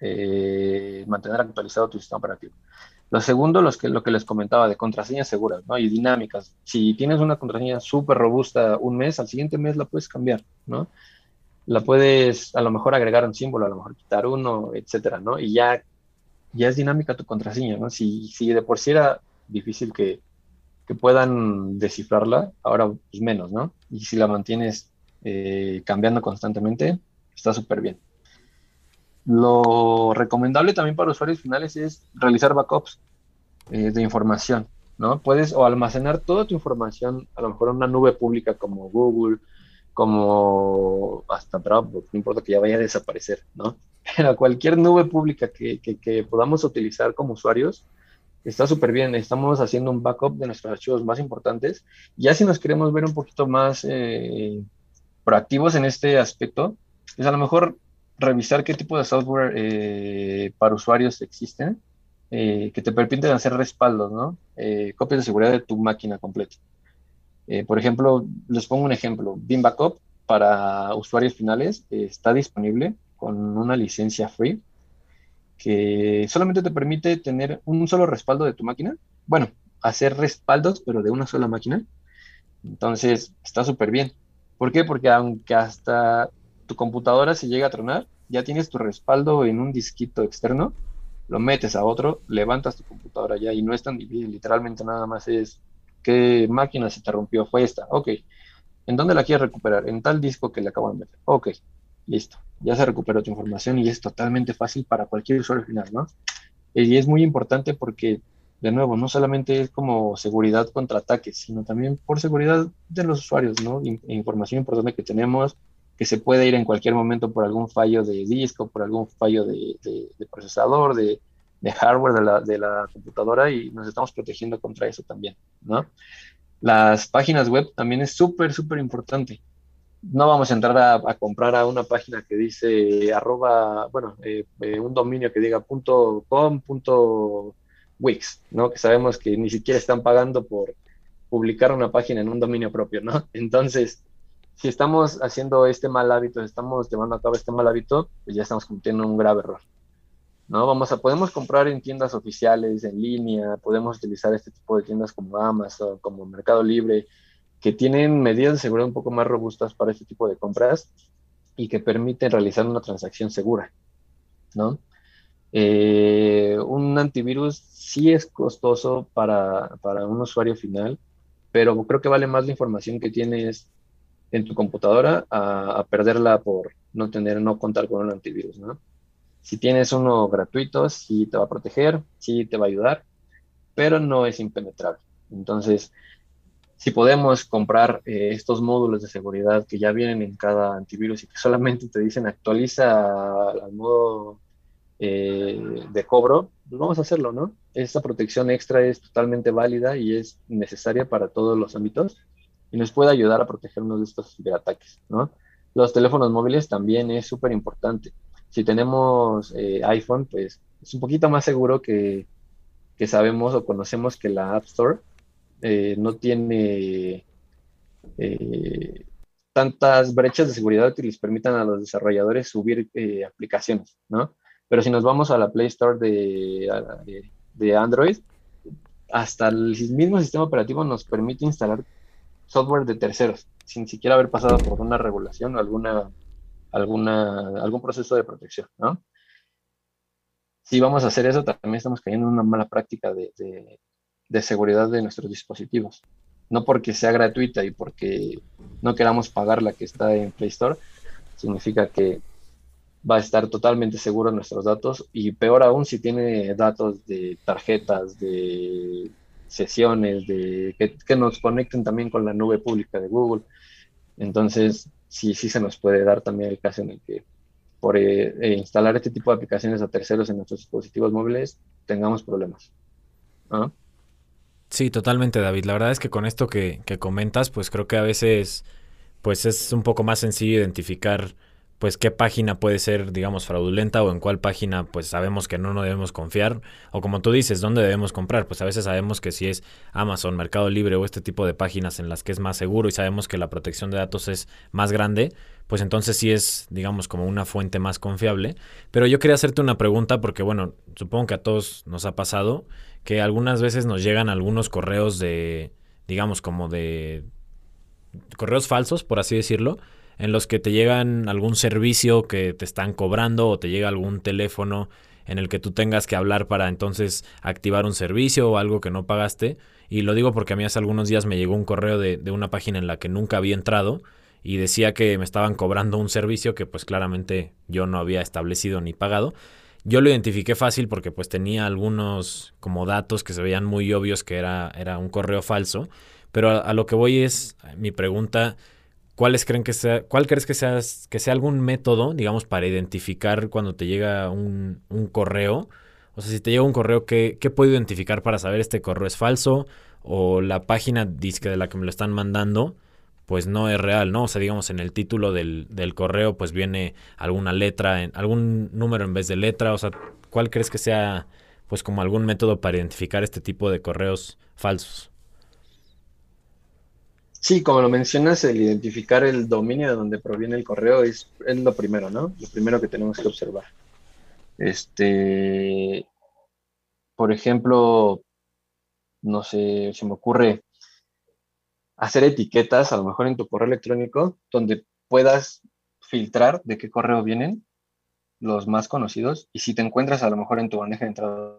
eh, mantener actualizado tu sistema operativo. Lo segundo, los que, lo que les comentaba de contraseñas seguras ¿no? y dinámicas. Si tienes una contraseña súper robusta un mes, al siguiente mes la puedes cambiar, ¿no? La puedes a lo mejor agregar un símbolo, a lo mejor quitar uno, etcétera, ¿no? Y ya, ya es dinámica tu contraseña, ¿no? Si, si de por sí era difícil que, que puedan descifrarla, ahora pues menos, ¿no? Y si la mantienes eh, cambiando constantemente, está súper bien. Lo recomendable también para usuarios finales es realizar backups eh, de información, ¿no? Puedes o almacenar toda tu información, a lo mejor en una nube pública como Google, como hasta Dropbox, no importa que ya vaya a desaparecer, ¿no? <laughs> Pero cualquier nube pública que, que, podamos utilizar como usuarios, está súper bien. Estamos haciendo un backup de nuestros archivos más importantes. Ya si nos queremos ver un poquito más eh, proactivos en este aspecto, es a lo mejor revisar qué tipo de software eh, para usuarios existen eh, que te permiten hacer respaldos, ¿no? Eh, copias de seguridad de tu máquina completa. por ejemplo, les pongo un ejemplo. Beam Backup para usuarios finales está disponible con una licencia free que solamente te permite tener un solo respaldo de tu máquina. Bueno, hacer respaldos, pero de una sola máquina. Entonces, está súper bien. ¿Por qué? Porque aunque hasta tu computadora se llega a tronar, ya tienes tu respaldo en un disquito externo, lo metes a otro, levantas tu computadora ya y no es tan difícil, literalmente nada más es qué máquina se te rompió, fue esta, ok. ¿En dónde la quieres recuperar? En tal disco que le acabo de meter. Ok, listo. Ya se recuperó tu información y es totalmente fácil para cualquier usuario final, ¿no? Y es muy importante porque de nuevo, no solamente es como seguridad contra ataques, sino también por seguridad de los usuarios, ¿no? información importante que tenemos, que se puede ir en cualquier momento por algún fallo de disco, por algún fallo de, procesador, de, hardware de la, computadora y nos estamos protegiendo contra eso también, ¿no? Las páginas web también es súper, súper importante. No vamos a entrar a, comprar a una página que dice arroba, bueno, eh, eh, un dominio que diga punto .com, punto Wix, ¿no? Que sabemos que ni siquiera están pagando por publicar una página en un dominio propio, ¿no? <laughs> Entonces, si estamos haciendo este mal hábito, estamos llevando a cabo este mal hábito, pues ya estamos cometiendo un grave error. ¿no? Vamos a, podemos comprar en tiendas oficiales, en línea, podemos utilizar este tipo de tiendas como Amazon, como Mercado Libre, que tienen medidas de seguridad un poco más robustas para este tipo de compras y que permiten realizar una transacción segura, ¿no? Eh, un antivirus sí es costoso para, para, un usuario final, pero creo que vale más la información que tienes en tu computadora a, perderla por no tener, no contar con un antivirus, ¿no? Si tienes uno gratuito, sí te va a proteger, sí te va a ayudar, pero no es impenetrable. Entonces, si podemos comprar eh, estos módulos de seguridad que ya vienen en cada antivirus y que solamente te dicen actualiza al modo eh, de cobro, pues vamos a hacerlo, ¿no? Esta protección extra es totalmente válida y es necesaria para todos los ámbitos y nos puede ayudar a protegernos de estos ciberataques, ¿no? Los teléfonos móviles también es súper importante. Si tenemos eh, iPhone, pues es un poquito más seguro que, que, sabemos o conocemos que la App Store eh, no tiene tantas brechas de seguridad que les permitan a los desarrolladores subir aplicaciones, ¿no? Pero si nos vamos a la Play Store de, de, Android, hasta el mismo sistema operativo nos permite instalar software de terceros, sin siquiera haber pasado por una regulación o alguna, alguna, algún proceso de protección, ¿no? Si vamos a hacer eso, también estamos cayendo en una mala práctica de, de, de seguridad de nuestros dispositivos. No porque sea gratuita y porque no queramos pagar la que está en Play Store, significa que va a estar totalmente seguro nuestros datos y peor aún si tiene datos de tarjetas, de sesiones, de que, nos conecten también con la nube pública de Google. Entonces, sí, sí se nos puede dar también el caso en el que por eh, eh, instalar este tipo de aplicaciones a terceros en nuestros dispositivos móviles tengamos problemas. Sí, totalmente, David. La verdad es que con esto que, que comentas, pues creo que a veces pues es un poco más sencillo identificar pues qué página puede ser, digamos, fraudulenta o en cuál página pues sabemos que no nos debemos confiar o como tú dices, dónde debemos comprar, pues a veces sabemos que si es Amazon, Mercado Libre o este tipo de páginas en las que es más seguro y sabemos que la protección de datos es más grande, pues entonces sí es, digamos, como una fuente más confiable. Pero yo quería hacerte una pregunta porque, bueno, supongo que a todos nos ha pasado que algunas veces nos llegan algunos correos de, digamos, como de correos falsos, por así decirlo, en los que te llegan algún servicio que te están cobrando o te llega algún teléfono en el que tú tengas que hablar para entonces activar un servicio o algo que no pagaste. Y lo digo porque a mí hace algunos días me llegó un correo de, de una página en la que nunca había entrado y decía que me estaban cobrando un servicio que pues claramente yo no había establecido ni pagado. Yo lo identifiqué fácil porque pues tenía algunos como datos que se veían muy obvios que era, era un correo falso. Pero a, a lo que voy es, mi pregunta ¿Cuáles creen que sea, cuál crees que sea, que sea algún método, digamos, para identificar cuando te llega un, correo? O sea, si te llega un correo, ¿qué, ¿qué, puedo identificar para saber este correo es falso? O la página disque de la que me lo están mandando, pues no es real, ¿no? O sea, digamos, en el título del, del correo, pues viene alguna letra, algún número en vez de letra. O sea, ¿cuál crees que sea, pues, como algún método para identificar este tipo de correos falsos? Sí, como lo mencionas, el identificar el dominio de donde proviene el correo es, lo primero, ¿no? Lo primero que tenemos que observar. Este, por ejemplo, no sé, se me ocurre hacer etiquetas, a lo mejor en tu correo electrónico, donde puedas filtrar de qué correo vienen los más conocidos y si te encuentras a lo mejor en tu bandeja de entrada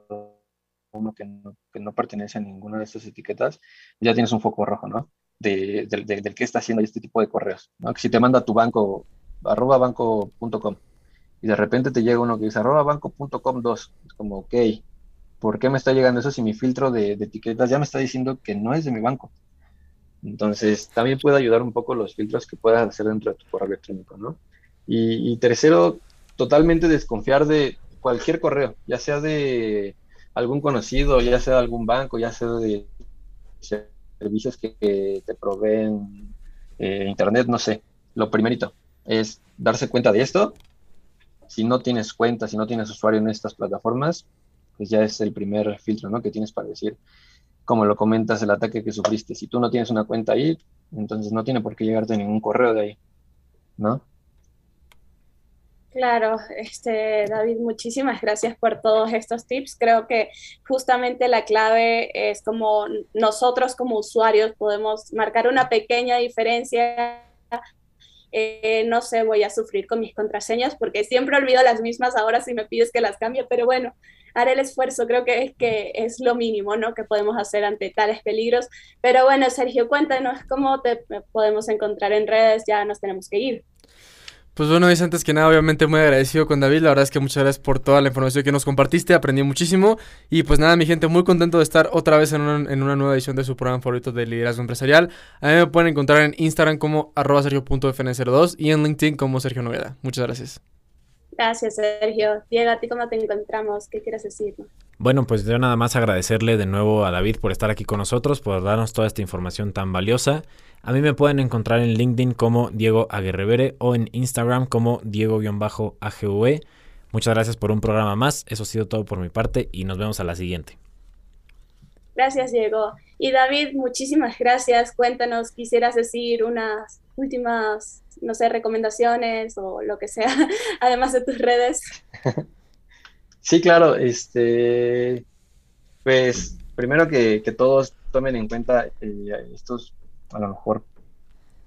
uno que no, que no pertenece a ninguna de estas etiquetas, ya tienes un foco rojo, ¿no? De, del que está haciendo este tipo de correos, ¿no? Que si te manda tu banco, arroba banco.com, y de repente te llega uno que dice arroba banco.com 2, es como, ok, ¿por qué me está llegando eso si mi filtro de, de, etiquetas ya me está diciendo que no es de mi banco? Entonces, también puede ayudar un poco los filtros que puedas hacer dentro de tu correo electrónico, ¿no? Y, y tercero, totalmente desconfiar de cualquier correo, ya sea de algún conocido, ya sea de algún banco, ya sea de servicios que, te proveen eh, internet, no sé. Lo primerito es darse cuenta de esto. Si no tienes cuenta, si no tienes usuario en estas plataformas, pues ya es el primer filtro ¿no? que tienes para decir, como lo comentas, el ataque que sufriste. Si tú no tienes una cuenta ahí, entonces no tiene por qué llegarte ningún correo de ahí, ¿no? Claro, este, David, muchísimas gracias por todos estos tips. Creo que justamente la clave es como nosotros como usuarios podemos marcar una pequeña diferencia. Eh, no sé, voy a sufrir con mis contraseñas porque siempre olvido las mismas ahora si me pides que las cambie, pero bueno, haré el esfuerzo, creo que es, que es lo mínimo ¿no? que podemos hacer ante tales peligros. Pero bueno, Sergio, cuéntanos cómo te podemos encontrar en redes, ya nos tenemos que ir. Pues bueno, es antes que nada, obviamente muy agradecido con David. La verdad es que muchas gracias por toda la información que nos compartiste. Aprendí muchísimo. Y pues nada, mi gente, muy contento de estar otra vez en una, en una nueva edición de su programa favorito de liderazgo empresarial. A mí me pueden encontrar en Instagram como arroba sergio.fn02 y en LinkedIn como Sergio Nogueda. Muchas gracias. Gracias, Sergio. Diego, ¿a ti cómo te encontramos? ¿Qué quieres decir? Bueno, pues yo nada más agradecerle de nuevo a David por estar aquí con nosotros, por darnos toda esta información tan valiosa. A mí me pueden encontrar en LinkedIn como Diego Aguerrevere o en Instagram como Diego-AGV. Muchas gracias por un programa más. Eso ha sido todo por mi parte y nos vemos a la siguiente. Gracias, Diego. Y David, muchísimas gracias. Cuéntanos, quisieras decir unas últimas, no sé, recomendaciones o lo que sea, <laughs> además de tus redes. <laughs> Sí, claro. Este, pues primero que, que todos tomen en cuenta eh, estos a lo mejor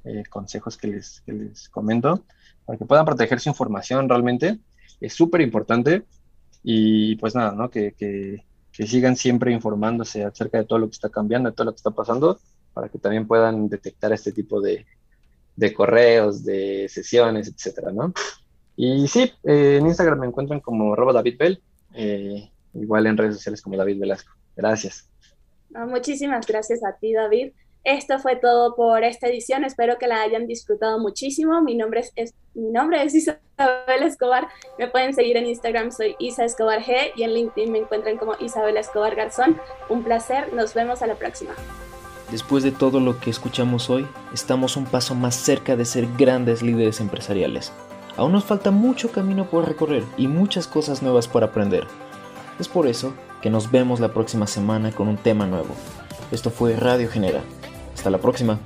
eh, consejos que les, que les comento, para que puedan proteger su información realmente. Es súper importante y pues nada, ¿no? Que, que, sigan siempre informándose acerca de todo lo que está cambiando, de todo lo que está pasando, para que también puedan detectar este tipo de, de correos, de sesiones, etcétera, ¿no? Y sí, eh, en Instagram me encuentran como arroba David Bell, eh, igual en redes sociales como David Velasco. Gracias. muchísimas gracias a ti, David. Esto fue todo por esta edición. Espero que la hayan disfrutado muchísimo. Mi nombre es, mi nombre es Isabel Escobar. Me pueden seguir en Instagram, soy Isa Escobar G y en LinkedIn me encuentran como Isabel Escobar Garzón. Un placer. Nos vemos a la próxima. Después de todo lo que escuchamos hoy, estamos un paso más cerca de ser grandes líderes empresariales. Aún nos falta mucho camino por recorrer y muchas cosas nuevas por aprender. Es por eso que nos vemos la próxima semana con un tema nuevo. Esto fue Radio Genera. Hasta la próxima.